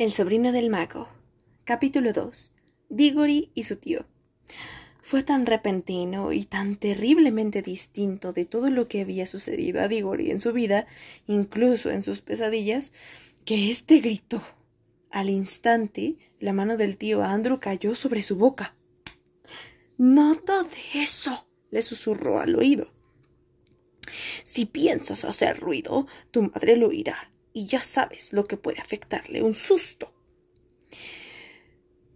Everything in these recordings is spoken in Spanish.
El sobrino del mago. Capítulo 2. Diggory y su tío. Fue tan repentino y tan terriblemente distinto de todo lo que había sucedido a Diggory en su vida, incluso en sus pesadillas, que éste gritó. Al instante, la mano del tío Andrew cayó sobre su boca. Nada de eso, le susurró al oído. Si piensas hacer ruido, tu madre lo oirá y ya sabes lo que puede afectarle un susto.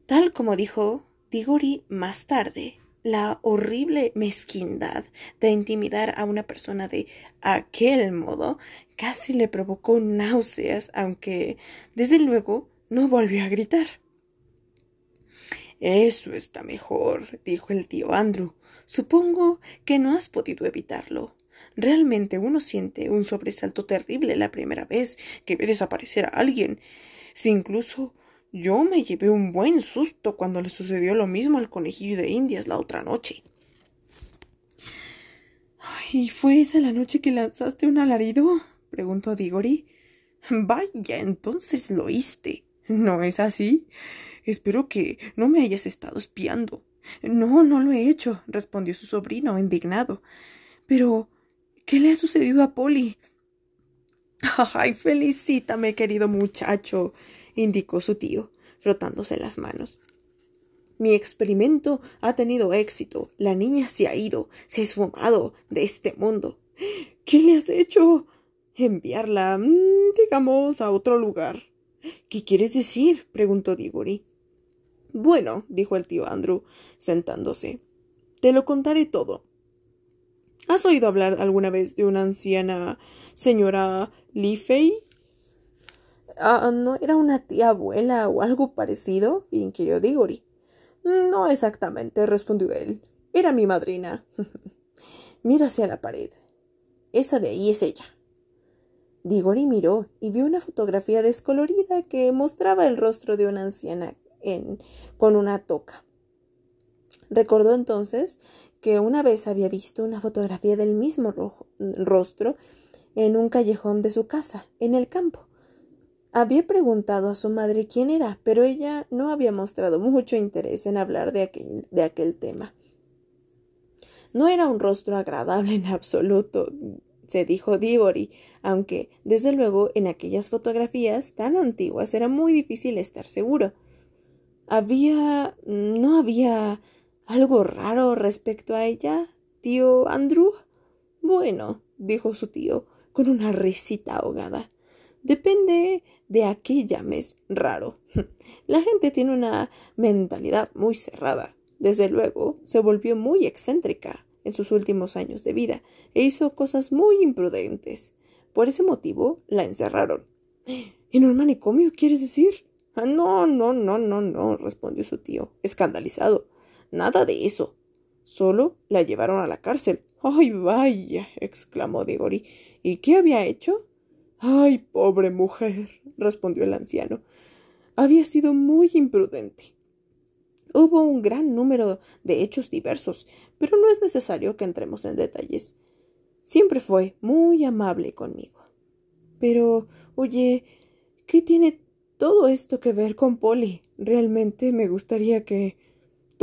Tal como dijo Digori más tarde, la horrible mezquindad de intimidar a una persona de aquel modo casi le provocó náuseas, aunque desde luego no volvió a gritar. Eso está mejor, dijo el tío Andrew. Supongo que no has podido evitarlo. Realmente uno siente un sobresalto terrible la primera vez que ve desaparecer a alguien. Si incluso yo me llevé un buen susto cuando le sucedió lo mismo al conejillo de Indias la otra noche. ¿Y fue esa la noche que lanzaste un alarido? preguntó Digori. Vaya, entonces lo oíste. ¿No es así? Espero que no me hayas estado espiando. No, no lo he hecho, respondió su sobrino, indignado. Pero ¿Qué le ha sucedido a Polly? Ay, felicítame, querido muchacho, indicó su tío, frotándose las manos. Mi experimento ha tenido éxito. La niña se ha ido, se ha esfumado de este mundo. ¿Qué le has hecho? Enviarla, mm, digamos, a otro lugar. ¿Qué quieres decir? preguntó Diggory. Bueno, dijo el tío Andrew, sentándose. Te lo contaré todo. ¿Has oído hablar alguna vez de una anciana señora Liffey? Ah, ¿No era una tía abuela o algo parecido? inquirió Diggory. No exactamente, respondió él. Era mi madrina. Mira hacia la pared. Esa de ahí es ella. Diggory miró y vio una fotografía descolorida que mostraba el rostro de una anciana en, con una toca. Recordó entonces que una vez había visto una fotografía del mismo rostro en un callejón de su casa, en el campo. Había preguntado a su madre quién era, pero ella no había mostrado mucho interés en hablar de aquel, de aquel tema. No era un rostro agradable en absoluto, se dijo Diggory, aunque, desde luego, en aquellas fotografías tan antiguas era muy difícil estar seguro. Había. no había ¿Algo raro respecto a ella, tío Andrew? Bueno, dijo su tío, con una risita ahogada. Depende de a qué llames raro. La gente tiene una mentalidad muy cerrada. Desde luego, se volvió muy excéntrica en sus últimos años de vida e hizo cosas muy imprudentes. Por ese motivo la encerraron. ¿En un manicomio quieres decir? Ah, no, no, no, no, no, respondió su tío, escandalizado. Nada de eso. Solo la llevaron a la cárcel. ¡Ay, vaya! exclamó Digori. ¿Y qué había hecho? ¡Ay, pobre mujer! respondió el anciano. Había sido muy imprudente. Hubo un gran número de hechos diversos, pero no es necesario que entremos en detalles. Siempre fue muy amable conmigo. Pero, oye, ¿qué tiene todo esto que ver con Polly? Realmente me gustaría que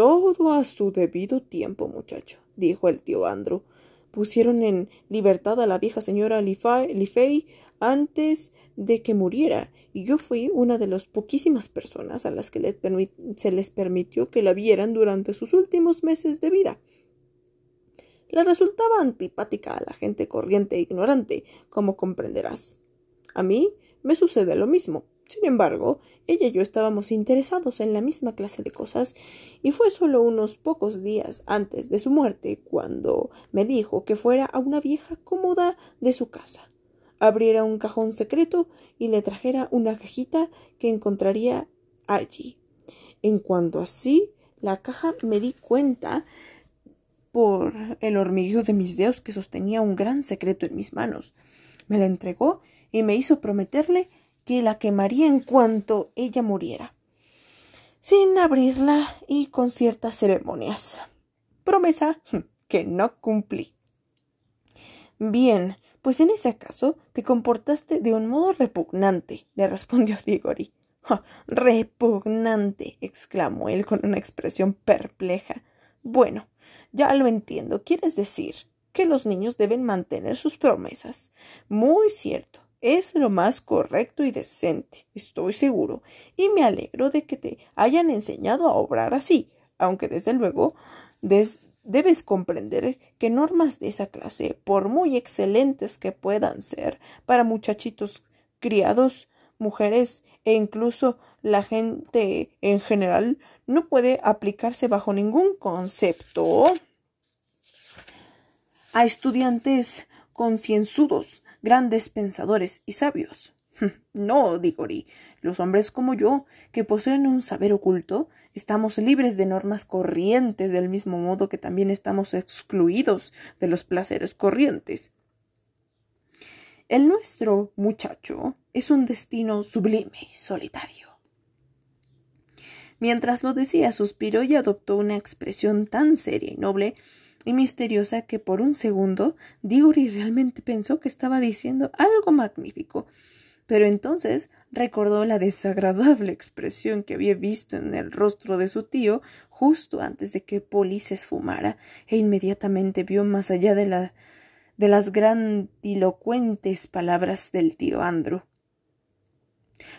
todo a su debido tiempo, muchacho, dijo el tío Andrew. Pusieron en libertad a la vieja señora Lifey antes de que muriera, y yo fui una de las poquísimas personas a las que se les permitió que la vieran durante sus últimos meses de vida. Le resultaba antipática a la gente corriente e ignorante, como comprenderás. A mí me sucede lo mismo. Sin embargo, ella y yo estábamos interesados en la misma clase de cosas, y fue solo unos pocos días antes de su muerte cuando me dijo que fuera a una vieja cómoda de su casa, abriera un cajón secreto y le trajera una cajita que encontraría allí. En cuanto así la caja me di cuenta por el hormigueo de mis dedos que sostenía un gran secreto en mis manos. Me la entregó y me hizo prometerle que la quemaría en cuanto ella muriera, sin abrirla y con ciertas ceremonias. Promesa que no cumplí. Bien, pues en ese caso te comportaste de un modo repugnante, le respondió Digori. repugnante. exclamó él con una expresión perpleja. Bueno, ya lo entiendo. ¿Quieres decir que los niños deben mantener sus promesas? Muy cierto. Es lo más correcto y decente, estoy seguro, y me alegro de que te hayan enseñado a obrar así, aunque desde luego debes comprender que normas de esa clase, por muy excelentes que puedan ser para muchachitos criados, mujeres e incluso la gente en general, no puede aplicarse bajo ningún concepto a estudiantes concienzudos, grandes pensadores y sabios. No, Digori, los hombres como yo, que poseen un saber oculto, estamos libres de normas corrientes del mismo modo que también estamos excluidos de los placeres corrientes. El nuestro, muchacho, es un destino sublime y solitario. Mientras lo decía, suspiró y adoptó una expresión tan seria y noble y misteriosa que por un segundo Diggory realmente pensó que estaba diciendo algo magnífico. Pero entonces recordó la desagradable expresión que había visto en el rostro de su tío justo antes de que Polly se esfumara, e inmediatamente vio más allá de, la, de las grandilocuentes palabras del tío Andrew.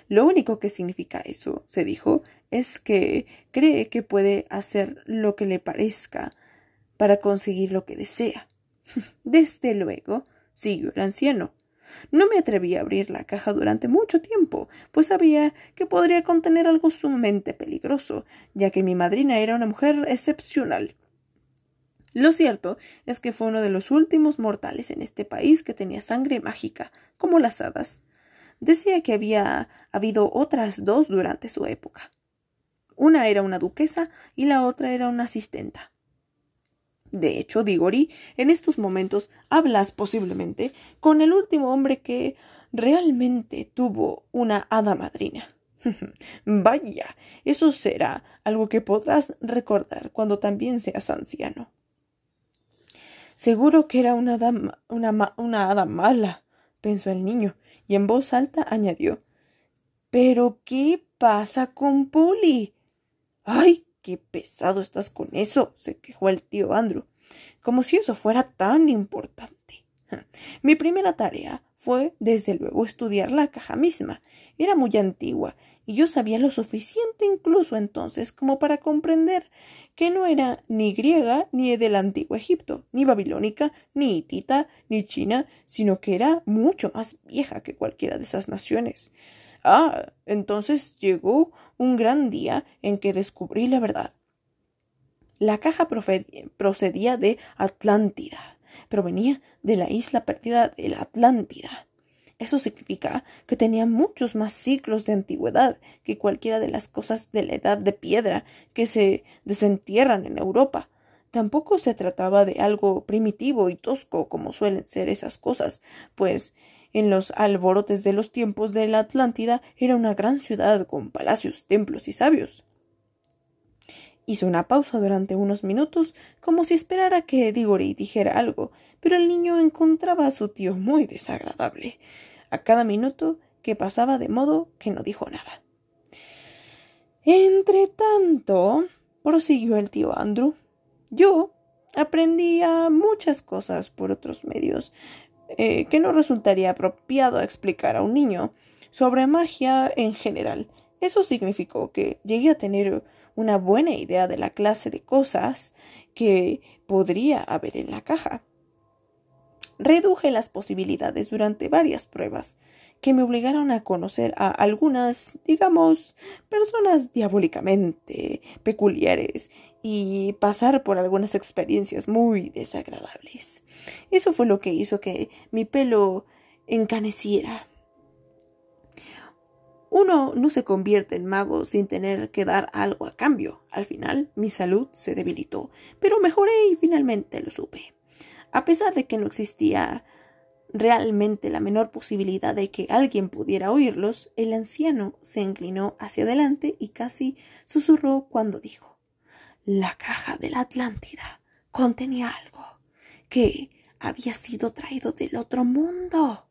Lo único que significa eso, se dijo, es que cree que puede hacer lo que le parezca, para conseguir lo que desea. Desde luego, siguió el anciano. No me atreví a abrir la caja durante mucho tiempo, pues sabía que podría contener algo sumamente peligroso, ya que mi madrina era una mujer excepcional. Lo cierto es que fue uno de los últimos mortales en este país que tenía sangre mágica, como las hadas. Decía que había habido otras dos durante su época. Una era una duquesa y la otra era una asistenta. De hecho, Digori, en estos momentos hablas posiblemente con el último hombre que realmente tuvo una hada madrina. Vaya, eso será algo que podrás recordar cuando también seas anciano. Seguro que era una, hada mala, pensó el niño, y en voz alta añadió Pero ¿qué pasa con Polly? ¡Ay! Qué pesado estás con eso, se quejó el tío Andrew, como si eso fuera tan importante. Mi primera tarea fue, desde luego, estudiar la caja misma. Era muy antigua, y yo sabía lo suficiente incluso entonces como para comprender que no era ni griega ni del antiguo Egipto, ni babilónica, ni hitita, ni china, sino que era mucho más vieja que cualquiera de esas naciones. Ah, entonces llegó un gran día en que descubrí la verdad. La caja procedía de Atlántida, provenía de la isla perdida de Atlántida. Eso significa que tenía muchos más siglos de antigüedad que cualquiera de las cosas de la edad de piedra que se desentierran en Europa. Tampoco se trataba de algo primitivo y tosco como suelen ser esas cosas, pues en los alborotes de los tiempos de la Atlántida era una gran ciudad con palacios, templos y sabios. Hizo una pausa durante unos minutos, como si esperara que Diggory dijera algo, pero el niño encontraba a su tío muy desagradable, a cada minuto que pasaba de modo que no dijo nada. Entre tanto, prosiguió el tío Andrew, yo aprendía muchas cosas por otros medios, eh, que no resultaría apropiado explicar a un niño sobre magia en general. Eso significó que llegué a tener una buena idea de la clase de cosas que podría haber en la caja. Reduje las posibilidades durante varias pruebas que me obligaron a conocer a algunas, digamos, personas diabólicamente peculiares y pasar por algunas experiencias muy desagradables. Eso fue lo que hizo que mi pelo encaneciera. Uno no se convierte en mago sin tener que dar algo a cambio. Al final mi salud se debilitó, pero mejoré y finalmente lo supe. A pesar de que no existía realmente la menor posibilidad de que alguien pudiera oírlos, el anciano se inclinó hacia adelante y casi susurró cuando dijo La caja de la Atlántida contenía algo que había sido traído del otro mundo,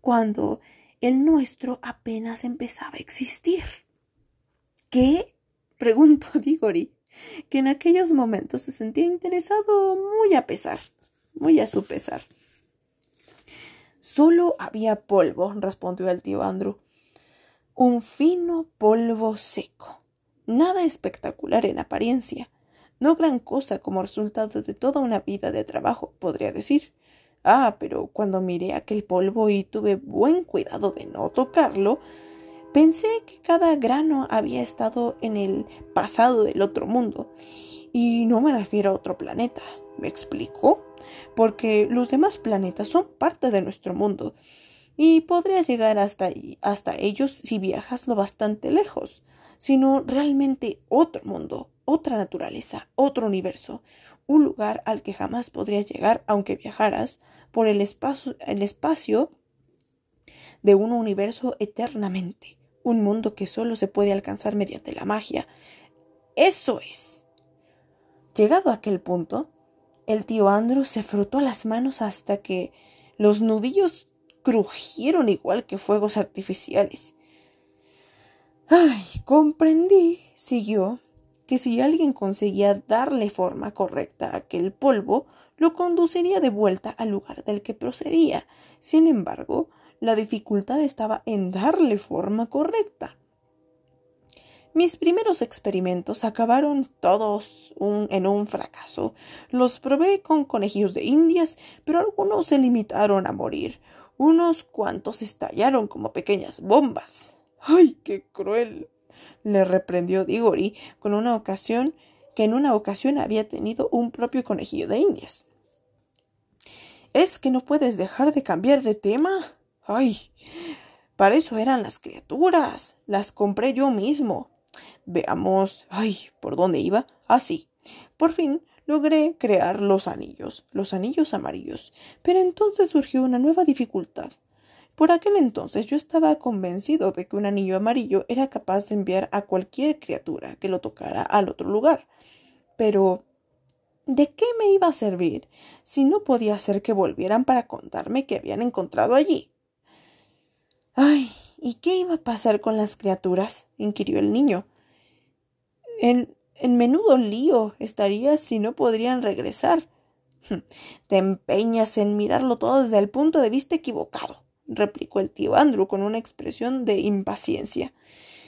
cuando el nuestro apenas empezaba a existir. ¿Qué? preguntó Digori, que en aquellos momentos se sentía interesado muy a pesar, muy a su pesar. Solo había polvo, respondió el tío Andrew. Un fino polvo seco. Nada espectacular en apariencia. No gran cosa como resultado de toda una vida de trabajo, podría decir. Ah, pero cuando miré aquel polvo y tuve buen cuidado de no tocarlo, pensé que cada grano había estado en el pasado del otro mundo. Y no me refiero a otro planeta. ¿Me explico? Porque los demás planetas son parte de nuestro mundo y podrías llegar hasta, hasta ellos si viajas lo bastante lejos, sino realmente otro mundo, otra naturaleza, otro universo, un lugar al que jamás podrías llegar aunque viajaras por el espacio, el espacio de un universo eternamente, un mundo que solo se puede alcanzar mediante la magia. Eso es. Llegado a aquel punto, el tío Andrew se frotó las manos hasta que los nudillos crujieron igual que fuegos artificiales. Ay, comprendí, siguió, que si alguien conseguía darle forma correcta a aquel polvo, lo conduciría de vuelta al lugar del que procedía. Sin embargo, la dificultad estaba en darle forma correcta. Mis primeros experimentos acabaron todos en un fracaso. Los probé con conejillos de indias, pero algunos se limitaron a morir. Unos cuantos estallaron como pequeñas bombas. ¡Ay, qué cruel! Le reprendió Digori con una ocasión que en una ocasión había tenido un propio conejillo de indias. ¿Es que no puedes dejar de cambiar de tema? ¡Ay! Para eso eran las criaturas. Las compré yo mismo. Veamos. Ay, ¿por dónde iba? Así. Ah, Por fin logré crear los anillos, los anillos amarillos. Pero entonces surgió una nueva dificultad. Por aquel entonces yo estaba convencido de que un anillo amarillo era capaz de enviar a cualquier criatura que lo tocara al otro lugar. Pero ¿de qué me iba a servir si no podía hacer que volvieran para contarme que habían encontrado allí? Ay, ¿y qué iba a pasar con las criaturas? inquirió el niño. En, en menudo lío estarías si no podrían regresar. Te empeñas en mirarlo todo desde el punto de vista equivocado, replicó el tío Andrew con una expresión de impaciencia.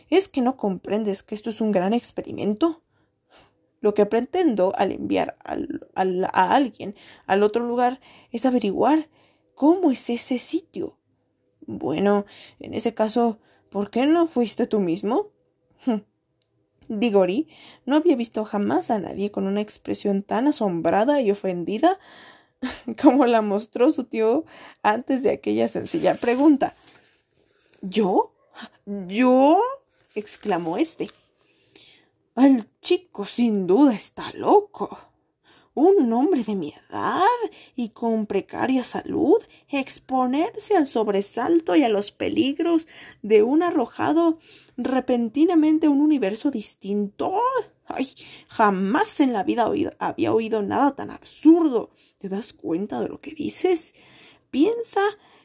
¿Es que no comprendes que esto es un gran experimento? Lo que pretendo al enviar a alguien al otro lugar es averiguar cómo es ese sitio, bueno, en ese caso, ¿por qué no fuiste tú mismo? Digori no había visto jamás a nadie con una expresión tan asombrada y ofendida como la mostró su tío antes de aquella sencilla pregunta. ¿Yo? ¿Yo? exclamó éste. El chico sin duda está loco un hombre de mi edad y con precaria salud exponerse al sobresalto y a los peligros de un arrojado repentinamente a un universo distinto. Ay, jamás en la vida había oído nada tan absurdo. ¿Te das cuenta de lo que dices? Piensa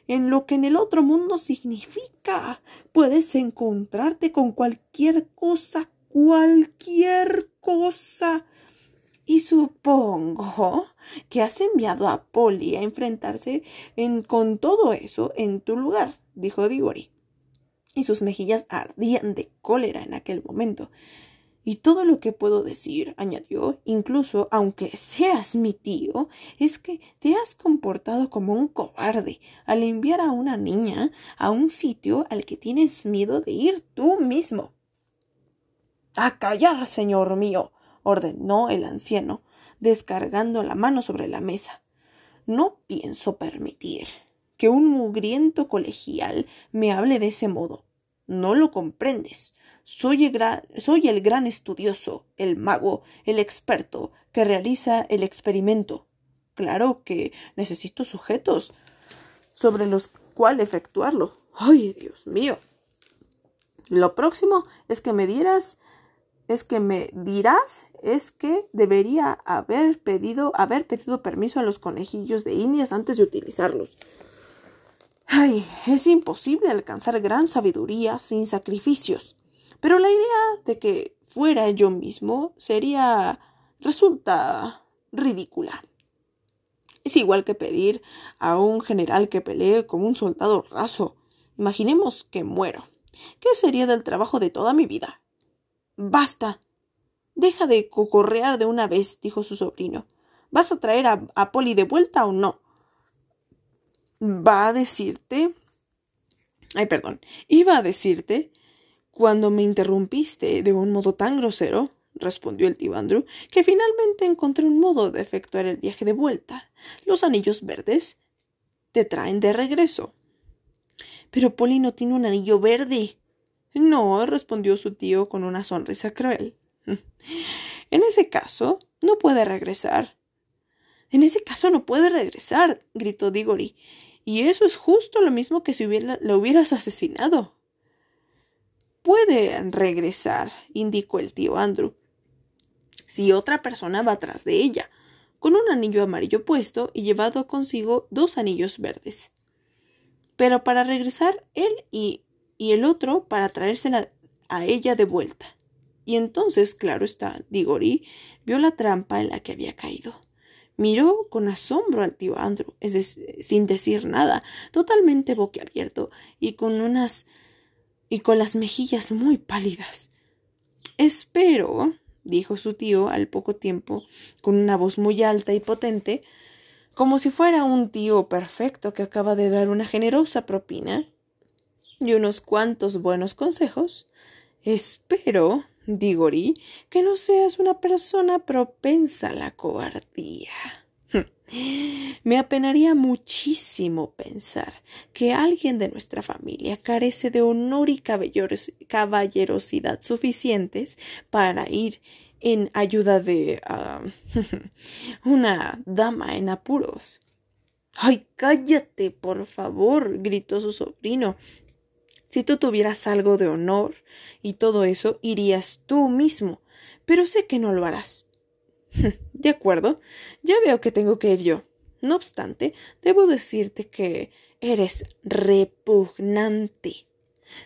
en lo que en el otro mundo significa. Puedes encontrarte con cualquier cosa, cualquier cosa y supongo que has enviado a Polly a enfrentarse con todo eso en tu lugar, dijo Digori. Y sus mejillas ardían de cólera en aquel momento. Y todo lo que puedo decir, añadió, incluso aunque seas mi tío, es que te has comportado como un cobarde al enviar a una niña a un sitio al que tienes miedo de ir tú mismo. A callar, señor mío, ordenó el anciano, descargando la mano sobre la mesa. No pienso permitir que un mugriento colegial me hable de ese modo. No lo comprendes. Soy el, gran, soy el gran estudioso, el mago, el experto que realiza el experimento. Claro que necesito sujetos sobre los cuales efectuarlo. ¡Ay, Dios mío! Lo próximo es que me dieras es que me dirás es que debería haber pedido, haber pedido permiso a los conejillos de indias antes de utilizarlos. Ay, es imposible alcanzar gran sabiduría sin sacrificios. Pero la idea de que fuera yo mismo sería resulta ridícula. Es igual que pedir a un general que pelee como un soldado raso. Imaginemos que muero. ¿Qué sería del trabajo de toda mi vida? Basta. Deja de cocorrear de una vez, dijo su sobrino. ¿Vas a traer a, a Polly de vuelta o no? Va a decirte. Ay, perdón. Iba a decirte cuando me interrumpiste de un modo tan grosero respondió el tío Andrew, que finalmente encontré un modo de efectuar el viaje de vuelta. Los anillos verdes te traen de regreso. Pero Polly no tiene un anillo verde. No, respondió su tío con una sonrisa cruel. En ese caso, no puede regresar. En ese caso no puede regresar, gritó Diggory. Y eso es justo lo mismo que si hubiera, lo hubieras asesinado. Puede regresar, indicó el tío Andrew, si otra persona va atrás de ella, con un anillo amarillo puesto y llevado consigo dos anillos verdes. Pero para regresar él y, el otro para traérsela a ella de vuelta. Y entonces, claro está, Diggory vio la trampa en la que había caído. Miró con asombro al tío Andrew, sin decir nada, totalmente boquiabierto y con unas y con las mejillas muy pálidas. Espero, dijo su tío al poco tiempo, con una voz muy alta y potente, como si fuera un tío perfecto que acaba de dar una generosa propina y unos cuantos buenos consejos. Espero, Digori, que no seas una persona propensa a la cobardía. Me apenaría muchísimo pensar que alguien de nuestra familia carece de honor y caballerosidad suficientes para ir en ayuda de ah, una dama en apuros. Ay, cállate, por favor, gritó su sobrino. Si tú tuvieras algo de honor y todo eso, irías tú mismo, pero sé que no lo harás. De acuerdo, ya veo que tengo que ir yo. No obstante, debo decirte que eres repugnante.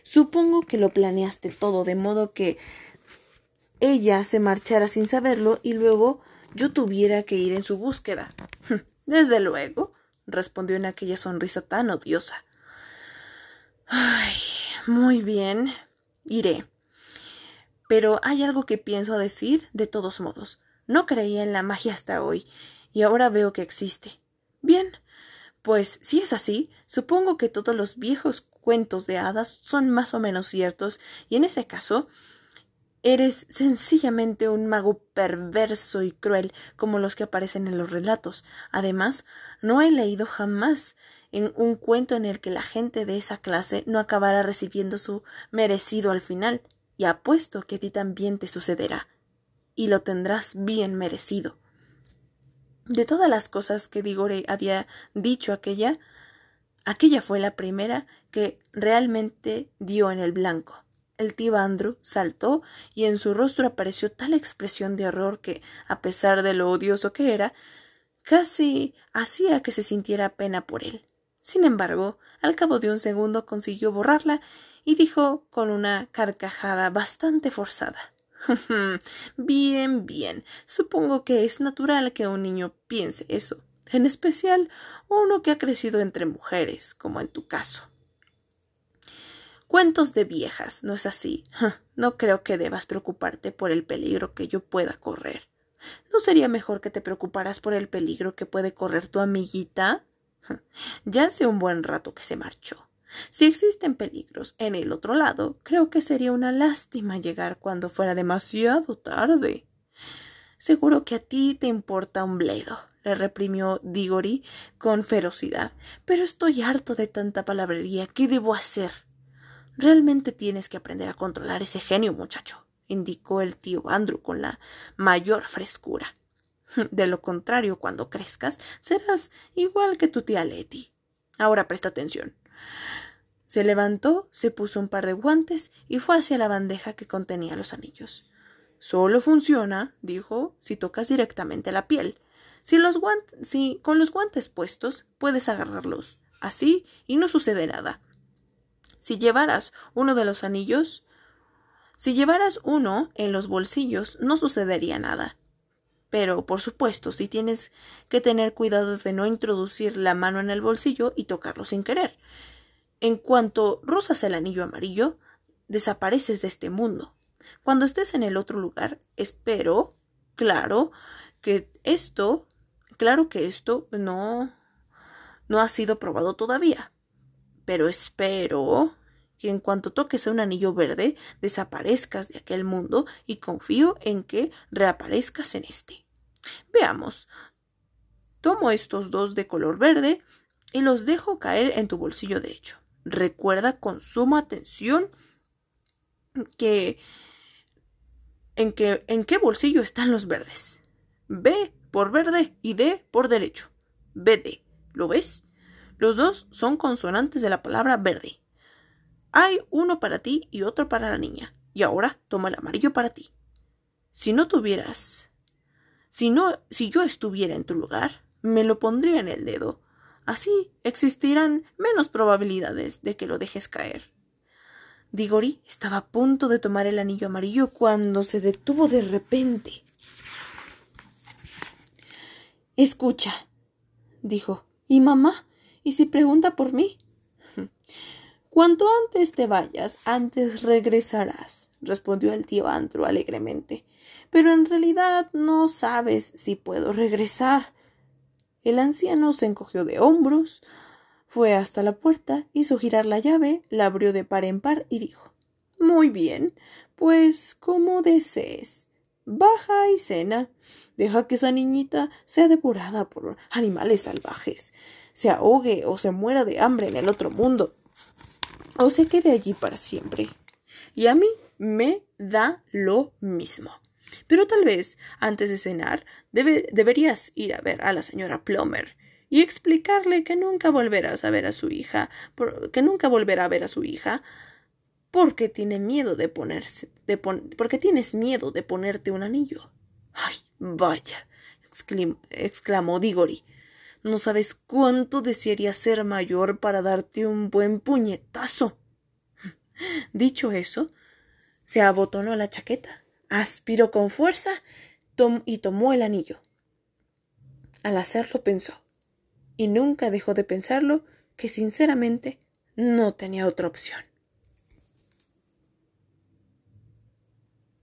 Supongo que lo planeaste todo de modo que ella se marchara sin saberlo y luego yo tuviera que ir en su búsqueda. Desde luego, respondió en aquella sonrisa tan odiosa. Ay, muy bien, iré. Pero hay algo que pienso decir de todos modos. No creía en la magia hasta hoy, y ahora veo que existe. Bien, pues si es así, supongo que todos los viejos cuentos de hadas son más o menos ciertos, y en ese caso eres sencillamente un mago perverso y cruel como los que aparecen en los relatos. Además, no he leído jamás en un cuento en el que la gente de esa clase no acabara recibiendo su merecido al final, y apuesto que a ti también te sucederá y lo tendrás bien merecido. De todas las cosas que Digore había dicho aquella, aquella fue la primera que realmente dio en el blanco. El tío Andrew saltó y en su rostro apareció tal expresión de horror que, a pesar de lo odioso que era, casi hacía que se sintiera pena por él. Sin embargo, al cabo de un segundo consiguió borrarla y dijo con una carcajada bastante forzada bien, bien. Supongo que es natural que un niño piense eso, en especial uno que ha crecido entre mujeres, como en tu caso. Cuentos de viejas, ¿no es así? No creo que debas preocuparte por el peligro que yo pueda correr. ¿No sería mejor que te preocuparas por el peligro que puede correr tu amiguita? Ya hace un buen rato que se marchó. Si existen peligros en el otro lado, creo que sería una lástima llegar cuando fuera demasiado tarde. Seguro que a ti te importa un bledo, le reprimió Diggory con ferocidad. Pero estoy harto de tanta palabrería. ¿Qué debo hacer? Realmente tienes que aprender a controlar ese genio, muchacho, indicó el tío Andrew con la mayor frescura. De lo contrario, cuando crezcas, serás igual que tu tía Letty. Ahora presta atención. Se levantó, se puso un par de guantes y fue hacia la bandeja que contenía los anillos. Solo funciona, dijo, si tocas directamente la piel. Si, los si con los guantes puestos puedes agarrarlos así y no sucede nada. Si llevaras uno de los anillos, Si llevaras uno en los bolsillos no sucedería nada. Pero, por supuesto, si tienes que tener cuidado de no introducir la mano en el bolsillo y tocarlo sin querer. En cuanto rozas el anillo amarillo, desapareces de este mundo. Cuando estés en el otro lugar, espero, claro, que esto, claro que esto no, no ha sido probado todavía. Pero espero que en cuanto toques a un anillo verde, desaparezcas de aquel mundo y confío en que reaparezcas en este. Veamos. Tomo estos dos de color verde y los dejo caer en tu bolsillo derecho. Recuerda con suma atención que en, que, en qué bolsillo están los verdes. B por verde y D por derecho. BD. ¿Lo ves? Los dos son consonantes de la palabra verde. Hay uno para ti y otro para la niña. Y ahora toma el amarillo para ti. Si no tuvieras. Si no. Si yo estuviera en tu lugar, me lo pondría en el dedo. Así existirán menos probabilidades de que lo dejes caer. Digori estaba a punto de tomar el anillo amarillo cuando se detuvo de repente. Escucha, dijo. ¿Y mamá? ¿Y si pregunta por mí? Cuanto antes te vayas, antes regresarás, respondió el tío Andrew alegremente. Pero en realidad no sabes si puedo regresar. El anciano se encogió de hombros, fue hasta la puerta, hizo girar la llave, la abrió de par en par y dijo Muy bien, pues como desees. Baja y cena. Deja que esa niñita sea devorada por animales salvajes, se ahogue o se muera de hambre en el otro mundo o se quede allí para siempre. Y a mí me da lo mismo. Pero tal vez, antes de cenar, deberías ir a ver a la señora Plummer y explicarle que nunca volverás a ver a su hija, que nunca volverá a ver a su hija, porque tiene miedo de ponerse, porque tienes miedo de ponerte un anillo. Ay, vaya, exclamó Digori. No sabes cuánto desearía ser mayor para darte un buen puñetazo. Dicho eso, se abotonó la chaqueta, aspiró con fuerza y tomó el anillo. Al hacerlo pensó, y nunca dejó de pensarlo, que sinceramente no tenía otra opción.